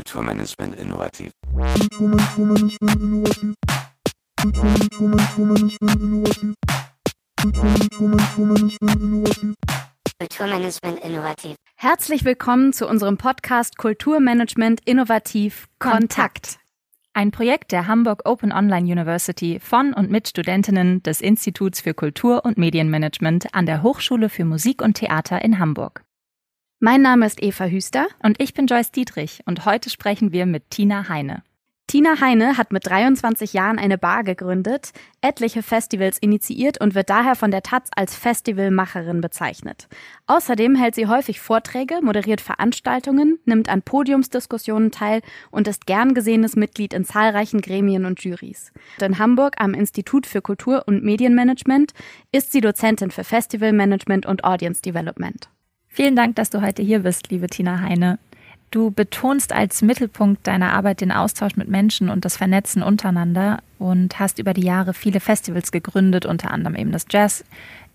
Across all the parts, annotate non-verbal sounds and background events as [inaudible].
Kulturmanagement innovativ. Kulturmanagement innovativ. Herzlich willkommen zu unserem Podcast Kulturmanagement innovativ Kontakt. Ein Projekt der Hamburg Open Online University von und mit Studentinnen des Instituts für Kultur- und Medienmanagement an der Hochschule für Musik und Theater in Hamburg. Mein Name ist Eva Hüster Und ich bin Joyce Dietrich und heute sprechen wir mit Tina Heine. Tina Heine hat mit 23 Jahren eine Bar gegründet, etliche Festivals initiiert und wird daher von der Taz als Festivalmacherin bezeichnet. Außerdem hält sie häufig Vorträge, moderiert Veranstaltungen, nimmt an Podiumsdiskussionen teil und ist gern gesehenes Mitglied in zahlreichen Gremien und Jurys. In Hamburg am Institut für Kultur- und Medienmanagement ist sie Dozentin für Festivalmanagement und Audience Development. Vielen Dank, dass du heute hier bist, liebe Tina Heine. Du betonst als Mittelpunkt deiner Arbeit den Austausch mit Menschen und das Vernetzen untereinander und hast über die Jahre viele Festivals gegründet, unter anderem eben das Jazz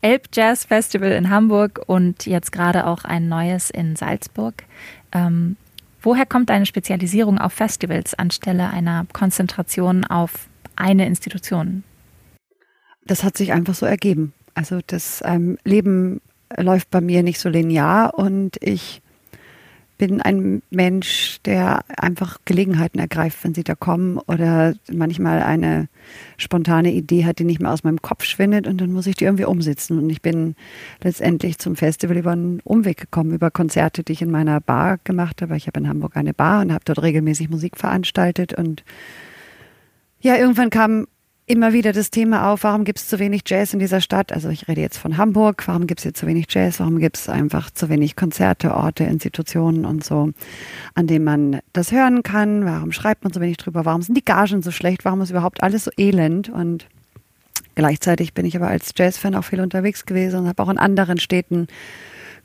Elb Jazz Festival in Hamburg und jetzt gerade auch ein neues in Salzburg. Ähm, woher kommt deine Spezialisierung auf Festivals anstelle einer Konzentration auf eine Institution? Das hat sich einfach so ergeben. Also das ähm, Leben läuft bei mir nicht so linear und ich bin ein Mensch, der einfach Gelegenheiten ergreift, wenn sie da kommen oder manchmal eine spontane Idee hat, die nicht mehr aus meinem Kopf schwindet und dann muss ich die irgendwie umsetzen. Und ich bin letztendlich zum Festival über einen Umweg gekommen, über Konzerte, die ich in meiner Bar gemacht habe. Ich habe in Hamburg eine Bar und habe dort regelmäßig Musik veranstaltet und ja, irgendwann kam immer wieder das Thema auf, warum gibt es zu wenig Jazz in dieser Stadt? Also ich rede jetzt von Hamburg, warum gibt es hier zu wenig Jazz? Warum gibt es einfach zu wenig Konzerte, Orte, Institutionen und so, an denen man das hören kann? Warum schreibt man so wenig drüber? Warum sind die Gagen so schlecht? Warum ist überhaupt alles so elend? Und gleichzeitig bin ich aber als Jazzfan auch viel unterwegs gewesen und habe auch in anderen Städten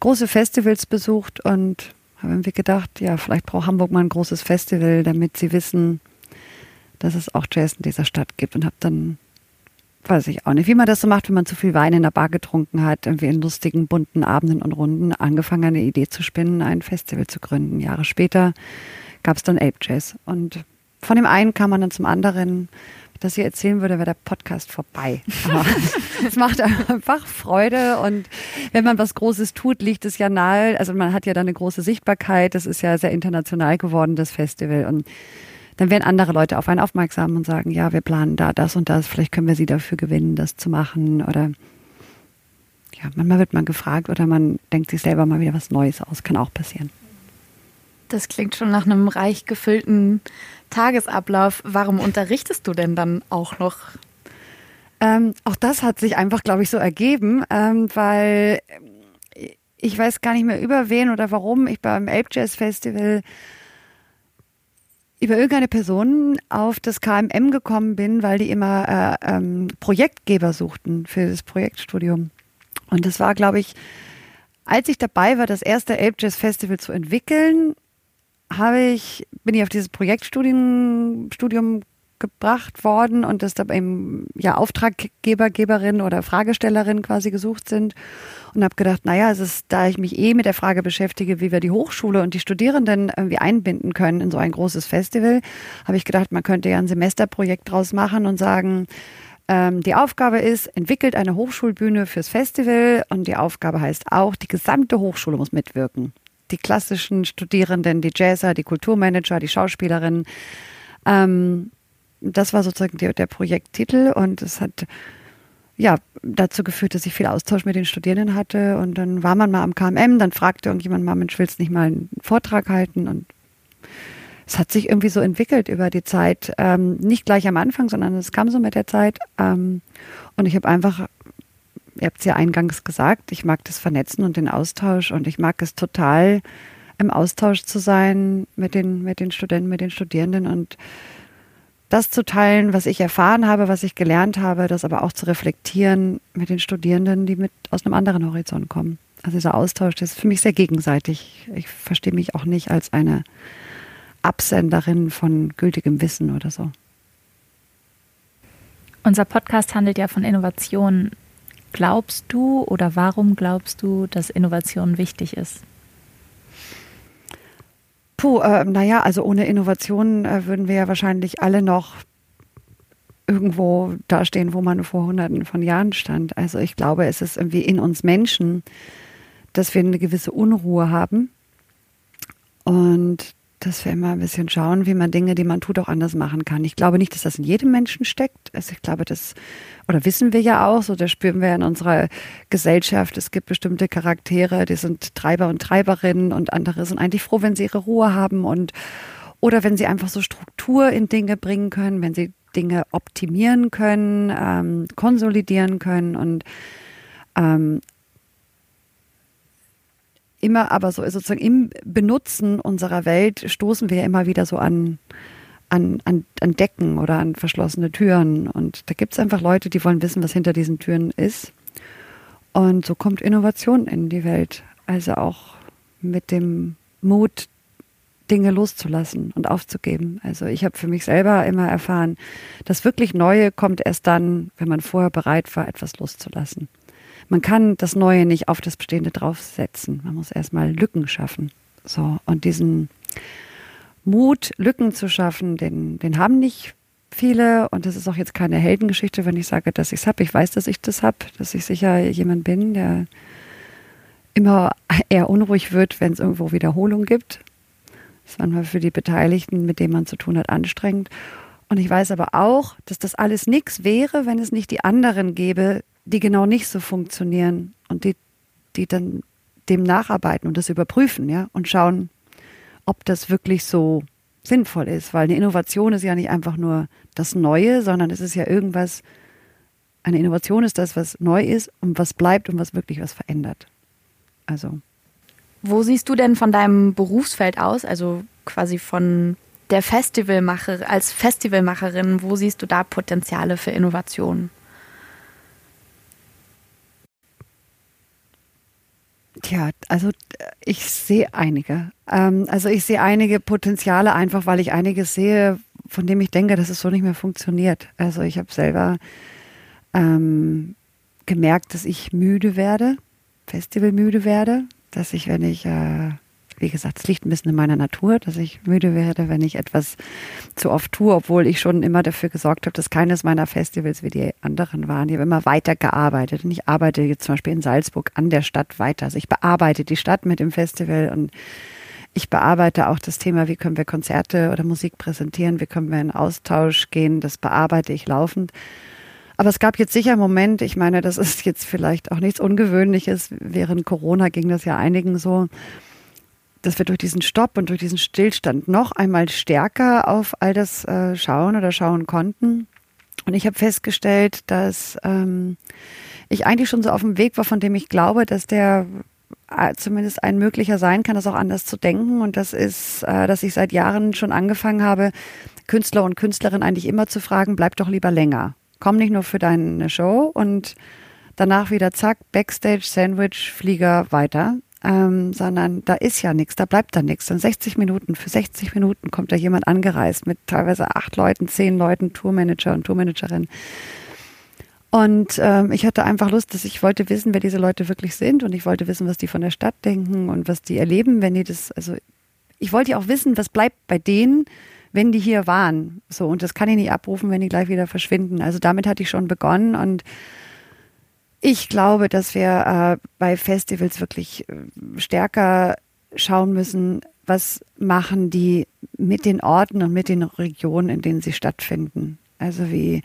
große Festivals besucht und habe irgendwie gedacht, ja, vielleicht braucht Hamburg mal ein großes Festival, damit sie wissen, dass es auch Jazz in dieser Stadt gibt und habe dann, weiß ich auch nicht, wie man das so macht, wenn man zu viel Wein in der Bar getrunken hat, irgendwie in lustigen, bunten Abenden und Runden angefangen, eine Idee zu spinnen, ein Festival zu gründen. Jahre später gab es dann Ape Jazz und von dem einen kam man dann zum anderen. Wenn ich erzählen würde, wäre der Podcast vorbei. Aber [laughs] es macht einfach Freude und wenn man was Großes tut, liegt es ja nahe. Also man hat ja dann eine große Sichtbarkeit. Das ist ja sehr international geworden, das Festival. Und dann werden andere Leute auf einen aufmerksam und sagen, ja, wir planen da das und das, vielleicht können wir sie dafür gewinnen, das zu machen oder ja, manchmal wird man gefragt oder man denkt sich selber mal wieder was Neues aus, kann auch passieren. Das klingt schon nach einem reich gefüllten Tagesablauf. Warum unterrichtest du denn dann auch noch? Ähm, auch das hat sich einfach, glaube ich, so ergeben, ähm, weil ich weiß gar nicht mehr über wen oder warum ich beim Ape Jazz Festival über irgendeine Person auf das KMM gekommen bin, weil die immer äh, ähm, Projektgeber suchten für das Projektstudium. Und das war, glaube ich, als ich dabei war, das erste Ape Jazz Festival zu entwickeln, habe ich, bin ich auf dieses Projektstudium Studium gebracht worden und dass da eben ja Auftraggeber, Geberin oder Fragestellerin quasi gesucht sind und habe gedacht, naja, es ist, da ich mich eh mit der Frage beschäftige, wie wir die Hochschule und die Studierenden irgendwie einbinden können in so ein großes Festival, habe ich gedacht, man könnte ja ein Semesterprojekt draus machen und sagen, ähm, die Aufgabe ist, entwickelt eine Hochschulbühne fürs Festival und die Aufgabe heißt auch, die gesamte Hochschule muss mitwirken. Die klassischen Studierenden, die Jazzer, die Kulturmanager, die Schauspielerinnen. Ähm, das war sozusagen der, der Projekttitel und es hat ja dazu geführt, dass ich viel Austausch mit den Studierenden hatte und dann war man mal am KMM, dann fragte irgendjemand mal, Mensch, willst nicht mal einen Vortrag halten? Und es hat sich irgendwie so entwickelt über die Zeit, ähm, nicht gleich am Anfang, sondern es kam so mit der Zeit ähm, und ich habe einfach ihr habt es ja eingangs gesagt, ich mag das Vernetzen und den Austausch und ich mag es total, im Austausch zu sein mit den, mit den Studenten, mit den Studierenden und das zu teilen, was ich erfahren habe, was ich gelernt habe, das aber auch zu reflektieren mit den Studierenden, die mit aus einem anderen Horizont kommen. Also dieser Austausch, das ist für mich sehr gegenseitig. Ich verstehe mich auch nicht als eine Absenderin von gültigem Wissen oder so. Unser Podcast handelt ja von Innovation. Glaubst du oder warum glaubst du, dass Innovation wichtig ist? Puh, äh, naja, also ohne Innovation äh, würden wir ja wahrscheinlich alle noch irgendwo dastehen, wo man vor hunderten von Jahren stand. Also ich glaube, es ist irgendwie in uns Menschen, dass wir eine gewisse Unruhe haben und dass wir immer ein bisschen schauen, wie man Dinge, die man tut, auch anders machen kann. Ich glaube nicht, dass das in jedem Menschen steckt. Also ich glaube, das, oder wissen wir ja auch, so das spüren wir in unserer Gesellschaft. Es gibt bestimmte Charaktere, die sind Treiber und Treiberinnen und andere sind eigentlich froh, wenn sie ihre Ruhe haben und oder wenn sie einfach so Struktur in Dinge bringen können, wenn sie Dinge optimieren können, ähm, konsolidieren können und ähm, immer aber so sozusagen im Benutzen unserer Welt stoßen wir immer wieder so an, an, an, an Decken oder an verschlossene Türen. Und da gibt es einfach Leute, die wollen wissen, was hinter diesen Türen ist. Und so kommt Innovation in die Welt. Also auch mit dem Mut, Dinge loszulassen und aufzugeben. Also ich habe für mich selber immer erfahren, das wirklich Neue kommt erst dann, wenn man vorher bereit war, etwas loszulassen. Man kann das Neue nicht auf das Bestehende draufsetzen. Man muss erstmal Lücken schaffen. So, und diesen Mut, Lücken zu schaffen, den, den haben nicht viele. Und das ist auch jetzt keine Heldengeschichte, wenn ich sage, dass ich es habe. Ich weiß, dass ich das habe, dass ich sicher jemand bin, der immer eher unruhig wird, wenn es irgendwo Wiederholung gibt. Das ist manchmal für die Beteiligten, mit denen man zu tun hat, anstrengend. Und ich weiß aber auch, dass das alles nichts wäre, wenn es nicht die anderen gäbe, die genau nicht so funktionieren und die, die dann dem nacharbeiten und das überprüfen, ja, und schauen, ob das wirklich so sinnvoll ist. Weil eine Innovation ist ja nicht einfach nur das Neue, sondern es ist ja irgendwas, eine Innovation ist das, was neu ist und was bleibt und was wirklich was verändert. Also. Wo siehst du denn von deinem Berufsfeld aus, also quasi von der Festivalmacher, als Festivalmacherin, wo siehst du da Potenziale für Innovationen? Tja, also ich sehe einige. Ähm, also ich sehe einige Potenziale einfach, weil ich einiges sehe, von dem ich denke, dass es so nicht mehr funktioniert. Also ich habe selber ähm, gemerkt, dass ich müde werde, festivalmüde werde, dass ich, wenn ich äh, wie gesagt, es liegt ein bisschen in meiner Natur, dass ich müde werde, wenn ich etwas zu oft tue, obwohl ich schon immer dafür gesorgt habe, dass keines meiner Festivals wie die anderen waren. Ich habe immer weiter gearbeitet und ich arbeite jetzt zum Beispiel in Salzburg an der Stadt weiter. Also ich bearbeite die Stadt mit dem Festival und ich bearbeite auch das Thema, wie können wir Konzerte oder Musik präsentieren, wie können wir in Austausch gehen. Das bearbeite ich laufend. Aber es gab jetzt sicher einen Moment, ich meine, das ist jetzt vielleicht auch nichts Ungewöhnliches. Während Corona ging das ja einigen so, dass wir durch diesen Stopp und durch diesen Stillstand noch einmal stärker auf all das äh, schauen oder schauen konnten. Und ich habe festgestellt, dass ähm, ich eigentlich schon so auf dem Weg war, von dem ich glaube, dass der äh, zumindest ein möglicher sein kann, das auch anders zu denken. Und das ist, äh, dass ich seit Jahren schon angefangen habe, Künstler und Künstlerinnen eigentlich immer zu fragen, bleib doch lieber länger. Komm nicht nur für deine Show und danach wieder zack, Backstage, Sandwich, Flieger weiter, ähm, sondern da ist ja nichts, da bleibt da nichts. In 60 Minuten, für 60 Minuten kommt da jemand angereist mit teilweise acht Leuten, zehn Leuten, Tourmanager und Tourmanagerin. Und ähm, ich hatte einfach Lust, dass ich wollte wissen, wer diese Leute wirklich sind und ich wollte wissen, was die von der Stadt denken und was die erleben, wenn die das, also ich wollte ja auch wissen, was bleibt bei denen, wenn die hier waren. So, und das kann ich nicht abrufen, wenn die gleich wieder verschwinden. Also damit hatte ich schon begonnen und ich glaube, dass wir äh, bei Festivals wirklich äh, stärker schauen müssen, was machen die mit den Orten und mit den Regionen, in denen sie stattfinden. Also wie,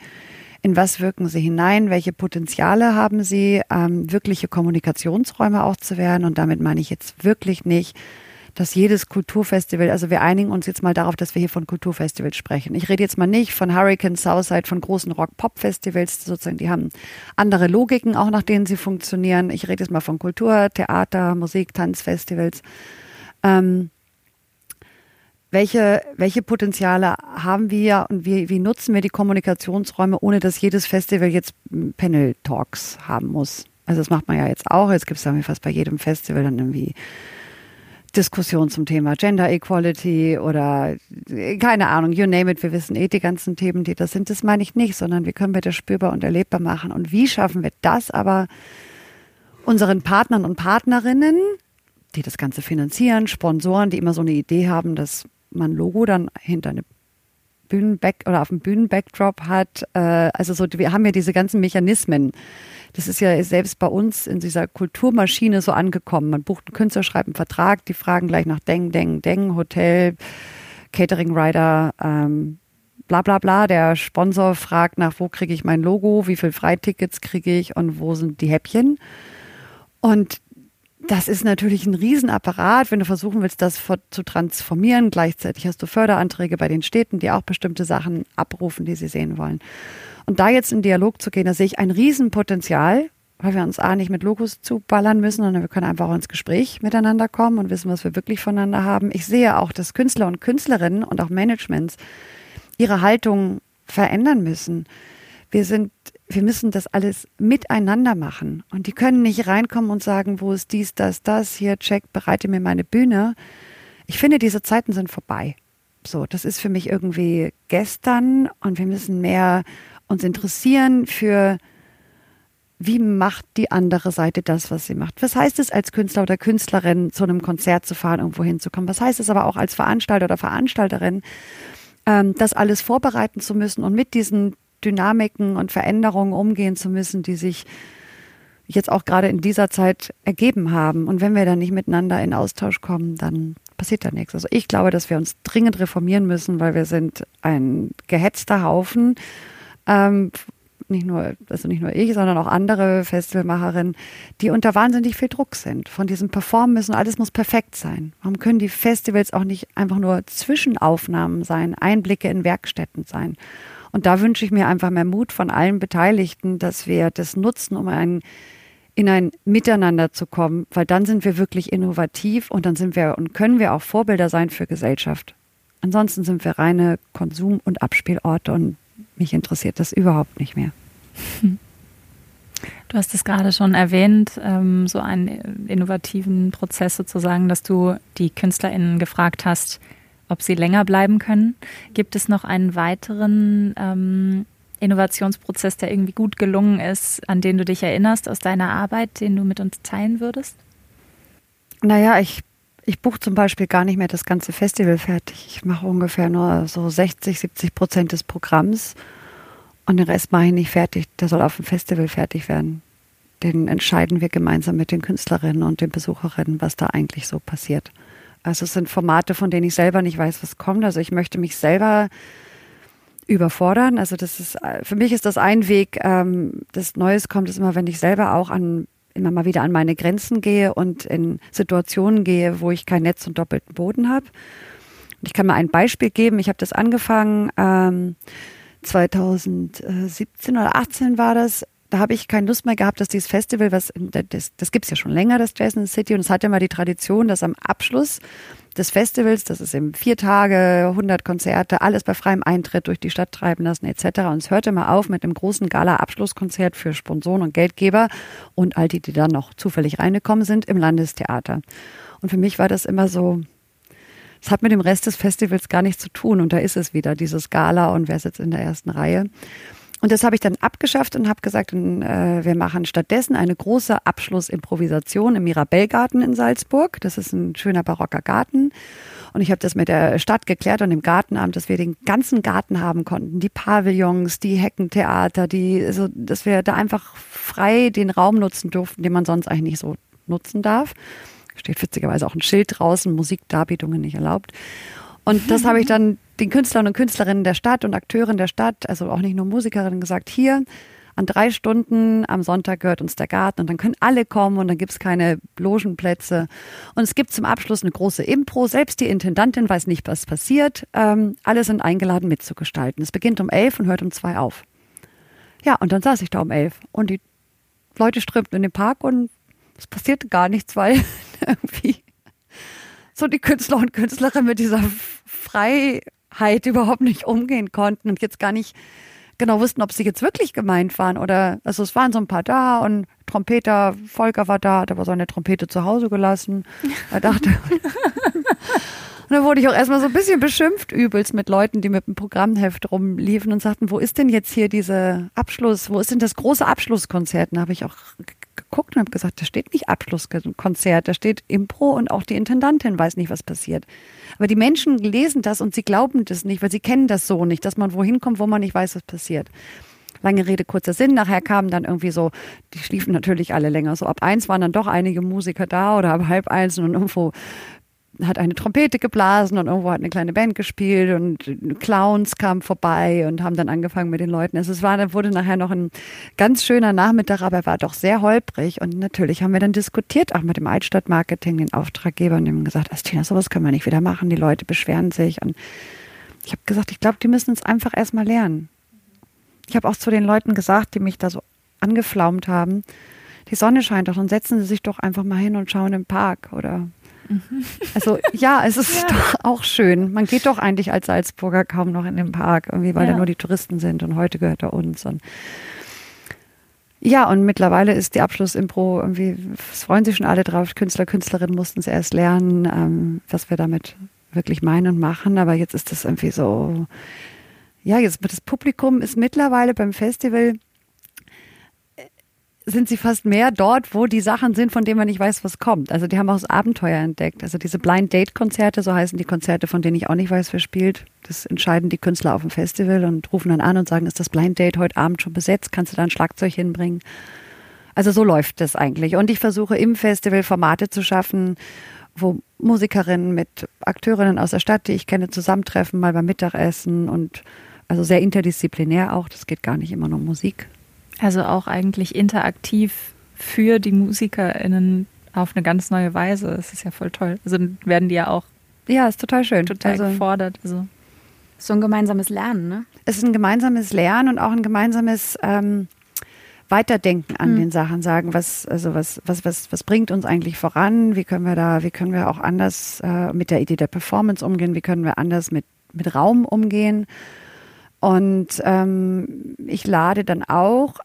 in was wirken sie hinein, welche Potenziale haben sie, ähm, wirkliche Kommunikationsräume auch zu werden. Und damit meine ich jetzt wirklich nicht, dass jedes Kulturfestival, also wir einigen uns jetzt mal darauf, dass wir hier von Kulturfestivals sprechen. Ich rede jetzt mal nicht von Hurricane Southside, von großen Rock-Pop-Festivals, sozusagen, die haben andere Logiken, auch nach denen sie funktionieren. Ich rede jetzt mal von Kultur, Theater, Musik, Tanzfestivals. Ähm, welche, welche Potenziale haben wir und wie, wie nutzen wir die Kommunikationsräume, ohne dass jedes Festival jetzt Panel-Talks haben muss? Also das macht man ja jetzt auch. Jetzt gibt es fast bei jedem Festival dann irgendwie Diskussion zum Thema Gender Equality oder keine Ahnung, you name it, wir wissen eh die ganzen Themen, die das sind. Das meine ich nicht, sondern wie können wir das spürbar und erlebbar machen und wie schaffen wir das aber unseren Partnern und Partnerinnen, die das Ganze finanzieren, Sponsoren, die immer so eine Idee haben, dass man Logo dann hinter eine Bühnenback oder auf dem Bühnenbackdrop hat. Äh, also so, wir haben ja diese ganzen Mechanismen. Das ist ja selbst bei uns in dieser Kulturmaschine so angekommen. Man bucht einen Künstler, schreibt einen Vertrag, die fragen gleich nach Deng, Deng, Deng, Hotel, Catering Rider, ähm, bla bla bla. Der Sponsor fragt nach, wo kriege ich mein Logo, wie viel Freitickets kriege ich und wo sind die Häppchen. Und das ist natürlich ein Riesenapparat, wenn du versuchen willst, das zu transformieren. Gleichzeitig hast du Förderanträge bei den Städten, die auch bestimmte Sachen abrufen, die sie sehen wollen. Und da jetzt in Dialog zu gehen, da sehe ich ein Riesenpotenzial, weil wir uns A nicht mit Logos zuballern müssen, sondern wir können einfach auch ins Gespräch miteinander kommen und wissen, was wir wirklich voneinander haben. Ich sehe auch, dass Künstler und Künstlerinnen und auch Managements ihre Haltung verändern müssen. Wir sind wir müssen das alles miteinander machen. Und die können nicht reinkommen und sagen, wo ist dies, das, das, hier, check, bereite mir meine Bühne. Ich finde, diese Zeiten sind vorbei. So, das ist für mich irgendwie gestern und wir müssen mehr uns interessieren für, wie macht die andere Seite das, was sie macht? Was heißt es als Künstler oder Künstlerin, zu einem Konzert zu fahren, irgendwo hinzukommen? Was heißt es aber auch als Veranstalter oder Veranstalterin, ähm, das alles vorbereiten zu müssen und mit diesen Dynamiken und Veränderungen umgehen zu müssen, die sich jetzt auch gerade in dieser Zeit ergeben haben. Und wenn wir dann nicht miteinander in Austausch kommen, dann passiert da nichts. Also ich glaube, dass wir uns dringend reformieren müssen, weil wir sind ein gehetzter Haufen. Ähm, nicht nur, also nicht nur ich, sondern auch andere Festivalmacherinnen, die unter wahnsinnig viel Druck sind. Von diesem Performen müssen, alles muss perfekt sein. Warum können die Festivals auch nicht einfach nur Zwischenaufnahmen sein, Einblicke in Werkstätten sein? Und da wünsche ich mir einfach mehr Mut von allen Beteiligten, dass wir das nutzen, um ein, in ein Miteinander zu kommen, weil dann sind wir wirklich innovativ und dann sind wir und können wir auch Vorbilder sein für Gesellschaft. Ansonsten sind wir reine Konsum- und Abspielorte und mich interessiert das überhaupt nicht mehr. Du hast es gerade schon erwähnt, ähm, so einen innovativen Prozess sozusagen, dass du die KünstlerInnen gefragt hast, ob sie länger bleiben können. Gibt es noch einen weiteren ähm, Innovationsprozess, der irgendwie gut gelungen ist, an den du dich erinnerst aus deiner Arbeit, den du mit uns teilen würdest? Naja, ich, ich buche zum Beispiel gar nicht mehr das ganze Festival fertig. Ich mache ungefähr nur so 60, 70 Prozent des Programms und den Rest mache ich nicht fertig. Der soll auf dem Festival fertig werden. Den entscheiden wir gemeinsam mit den Künstlerinnen und den Besucherinnen, was da eigentlich so passiert. Also es sind Formate, von denen ich selber nicht weiß, was kommt. Also ich möchte mich selber überfordern. Also das ist für mich ist das ein Weg. Ähm, das Neues kommt ist immer, wenn ich selber auch an immer mal wieder an meine Grenzen gehe und in Situationen gehe, wo ich kein Netz und doppelten Boden habe. Und ich kann mal ein Beispiel geben. Ich habe das angefangen ähm, 2017 oder 18 war das da habe ich keine Lust mehr gehabt, dass dieses Festival, was das, das gibt es ja schon länger, das the City, und es hat ja mal die Tradition, dass am Abschluss des Festivals, das ist eben vier Tage, 100 Konzerte, alles bei freiem Eintritt durch die Stadt treiben lassen etc. Und es hörte mal auf mit einem großen Gala-Abschlusskonzert für Sponsoren und Geldgeber und all die, die dann noch zufällig reingekommen sind, im Landestheater. Und für mich war das immer so, es hat mit dem Rest des Festivals gar nichts zu tun. Und da ist es wieder, dieses Gala und wer sitzt in der ersten Reihe. Und das habe ich dann abgeschafft und habe gesagt, äh, wir machen stattdessen eine große Abschlussimprovisation im Mirabellgarten in Salzburg. Das ist ein schöner barocker Garten. Und ich habe das mit der Stadt geklärt und dem Gartenamt, dass wir den ganzen Garten haben konnten. Die Pavillons, die Heckentheater, die, also, dass wir da einfach frei den Raum nutzen durften, den man sonst eigentlich nicht so nutzen darf. Steht witzigerweise auch ein Schild draußen, Musikdarbietungen nicht erlaubt. Und das habe ich dann den Künstlern und Künstlerinnen der Stadt und Akteuren der Stadt, also auch nicht nur Musikerinnen, gesagt, hier an drei Stunden am Sonntag gehört uns der Garten und dann können alle kommen und dann gibt's keine Logenplätze. Und es gibt zum Abschluss eine große Impro. Selbst die Intendantin weiß nicht, was passiert. Ähm, alle sind eingeladen mitzugestalten. Es beginnt um elf und hört um zwei auf. Ja, und dann saß ich da um elf und die Leute strömten in den Park und es passierte gar nichts, weil [laughs] irgendwie so die Künstler und Künstlerinnen mit dieser Freiheit überhaupt nicht umgehen konnten und jetzt gar nicht genau wussten, ob sie jetzt wirklich gemeint waren oder, also es waren so ein paar da und Trompeter, Volker war da, hat aber seine Trompete zu Hause gelassen. Er dachte, [laughs] Und dann wurde ich auch erstmal so ein bisschen beschimpft übelst mit Leuten, die mit dem Programmheft rumliefen und sagten, wo ist denn jetzt hier diese Abschluss, wo ist denn das große Abschlusskonzert? Und da habe ich auch geguckt und habe gesagt, da steht nicht Abschlusskonzert, da steht Impro und auch die Intendantin weiß nicht, was passiert. Aber die Menschen lesen das und sie glauben das nicht, weil sie kennen das so nicht, dass man wohin kommt, wo man nicht weiß, was passiert. Lange Rede, kurzer Sinn. Nachher kamen dann irgendwie so, die schliefen natürlich alle länger. So ab eins waren dann doch einige Musiker da oder ab halb eins und irgendwo hat eine Trompete geblasen und irgendwo hat eine kleine Band gespielt und Clowns kamen vorbei und haben dann angefangen mit den Leuten. Also es war, wurde nachher noch ein ganz schöner Nachmittag, aber er war doch sehr holprig und natürlich haben wir dann diskutiert, auch mit dem Altstadtmarketing, den Auftraggeber und haben gesagt, Astina, sowas können wir nicht wieder machen, die Leute beschweren sich und ich habe gesagt, ich glaube, die müssen es einfach erstmal lernen. Ich habe auch zu den Leuten gesagt, die mich da so angeflaumt haben, die Sonne scheint doch und setzen Sie sich doch einfach mal hin und schauen im Park oder also ja, es ist [laughs] ja. doch auch schön. Man geht doch eigentlich als Salzburger kaum noch in den Park, irgendwie, weil ja. da nur die Touristen sind und heute gehört er uns. Und ja, und mittlerweile ist die Abschlussimpro irgendwie, es freuen sich schon alle drauf. Künstler, Künstlerinnen mussten es erst lernen, ähm, was wir damit wirklich meinen und machen. Aber jetzt ist das irgendwie so, ja, jetzt das Publikum ist mittlerweile beim Festival sind sie fast mehr dort, wo die Sachen sind, von denen man nicht weiß, was kommt. Also die haben auch das Abenteuer entdeckt. Also diese Blind Date Konzerte, so heißen die Konzerte, von denen ich auch nicht weiß, wer spielt. Das entscheiden die Künstler auf dem Festival und rufen dann an und sagen, ist das Blind Date heute Abend schon besetzt? Kannst du da ein Schlagzeug hinbringen? Also so läuft das eigentlich. Und ich versuche im Festival Formate zu schaffen, wo Musikerinnen mit Akteurinnen aus der Stadt, die ich kenne, zusammentreffen, mal beim Mittagessen und also sehr interdisziplinär auch. Das geht gar nicht immer nur um Musik. Also auch eigentlich interaktiv für die MusikerInnen auf eine ganz neue Weise. Das ist ja voll toll. Also werden die ja auch. Ja, ist total schön. Total also, gefordert. Also. So ein gemeinsames Lernen, ne? Es ist ein gemeinsames Lernen und auch ein gemeinsames ähm, Weiterdenken an mhm. den Sachen, sagen, was, also was, was, was, was bringt uns eigentlich voran? Wie können wir da, wie können wir auch anders äh, mit der Idee der Performance umgehen? Wie können wir anders mit, mit Raum umgehen? Und ähm, ich lade dann auch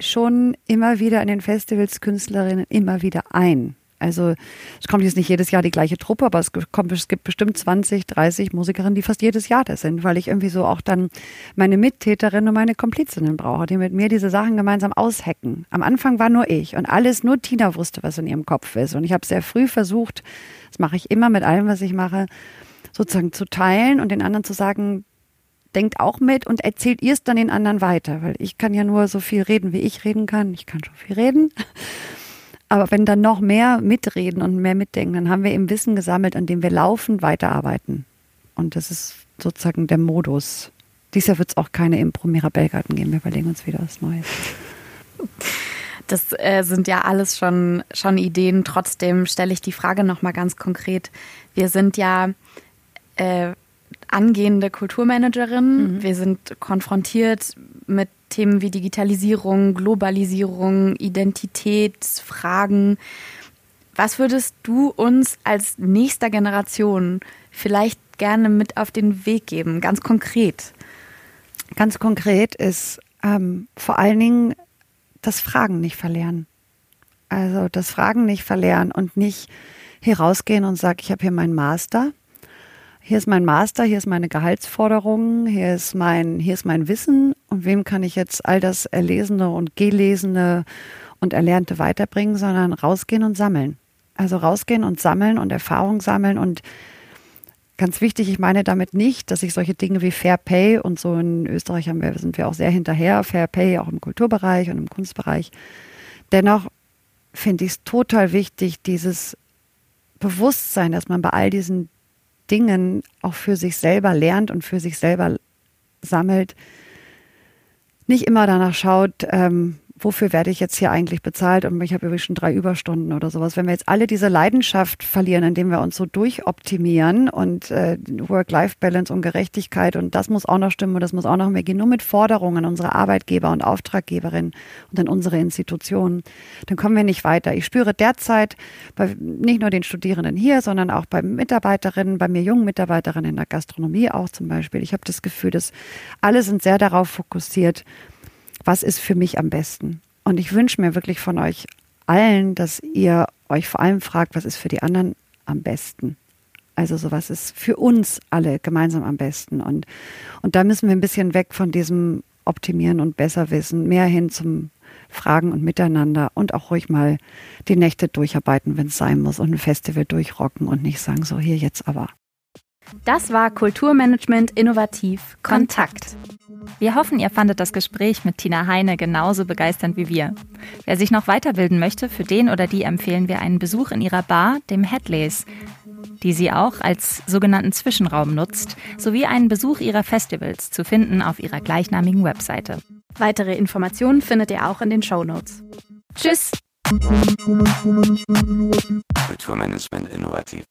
schon immer wieder in den Festivals Künstlerinnen immer wieder ein. Also es kommt jetzt nicht jedes Jahr die gleiche Truppe, aber es, kommt, es gibt bestimmt 20, 30 Musikerinnen, die fast jedes Jahr da sind, weil ich irgendwie so auch dann meine Mittäterinnen und meine Komplizinnen brauche, die mit mir diese Sachen gemeinsam aushacken. Am Anfang war nur ich und alles, nur Tina wusste, was in ihrem Kopf ist. Und ich habe sehr früh versucht, das mache ich immer mit allem, was ich mache, sozusagen zu teilen und den anderen zu sagen, denkt auch mit und erzählt ihr es dann den anderen weiter, weil ich kann ja nur so viel reden, wie ich reden kann. Ich kann schon viel reden. Aber wenn dann noch mehr mitreden und mehr mitdenken, dann haben wir eben Wissen gesammelt, an dem wir laufend weiterarbeiten. Und das ist sozusagen der Modus. Dieses Jahr wird es auch keine Impro Mirabellgarten geben. Wir überlegen uns wieder was Neues. Das äh, sind ja alles schon, schon Ideen. Trotzdem stelle ich die Frage nochmal ganz konkret. Wir sind ja äh, angehende Kulturmanagerin. Mhm. Wir sind konfrontiert mit Themen wie Digitalisierung, Globalisierung, Identitätsfragen. Was würdest du uns als nächster Generation vielleicht gerne mit auf den Weg geben, ganz konkret? Ganz konkret ist ähm, vor allen Dingen das Fragen nicht verlernen. Also das Fragen nicht verlernen und nicht hier rausgehen und sagen, ich habe hier meinen Master hier ist mein Master, hier ist meine Gehaltsforderung, hier ist mein, hier ist mein Wissen und wem kann ich jetzt all das Erlesene und Gelesene und Erlernte weiterbringen, sondern rausgehen und sammeln. Also rausgehen und sammeln und Erfahrung sammeln und ganz wichtig, ich meine damit nicht, dass ich solche Dinge wie Fair Pay und so in Österreich haben wir, sind wir auch sehr hinterher, Fair Pay auch im Kulturbereich und im Kunstbereich. Dennoch finde ich es total wichtig, dieses Bewusstsein, dass man bei all diesen Dingen auch für sich selber lernt und für sich selber sammelt, nicht immer danach schaut, ähm, wofür werde ich jetzt hier eigentlich bezahlt und ich habe übrigens schon drei Überstunden oder sowas. Wenn wir jetzt alle diese Leidenschaft verlieren, indem wir uns so durchoptimieren und äh, Work-Life-Balance und Gerechtigkeit und das muss auch noch stimmen und das muss auch noch mehr gehen, nur mit Forderungen unserer Arbeitgeber und Auftraggeberinnen und dann unsere Institutionen, dann kommen wir nicht weiter. Ich spüre derzeit bei nicht nur den Studierenden hier, sondern auch bei Mitarbeiterinnen, bei mir jungen Mitarbeiterinnen in der Gastronomie auch zum Beispiel. Ich habe das Gefühl, dass alle sind sehr darauf fokussiert, was ist für mich am besten. Und ich wünsche mir wirklich von euch allen, dass ihr euch vor allem fragt, was ist für die anderen am besten. Also so was ist für uns alle gemeinsam am besten. Und, und da müssen wir ein bisschen weg von diesem Optimieren und Besserwissen, mehr hin zum fragen und miteinander und auch ruhig mal die Nächte durcharbeiten, wenn es sein muss und ein Festival durchrocken und nicht sagen, so hier jetzt aber. Das war Kulturmanagement Innovativ Kontakt. Wir hoffen, ihr fandet das Gespräch mit Tina Heine genauso begeisternd wie wir. Wer sich noch weiterbilden möchte, für den oder die empfehlen wir einen Besuch in ihrer Bar, dem Headleys, die sie auch als sogenannten Zwischenraum nutzt, sowie einen Besuch ihrer Festivals zu finden auf ihrer gleichnamigen Webseite. Weitere Informationen findet ihr auch in den Show Notes. Tschüss! Kulturmanagement innovativ.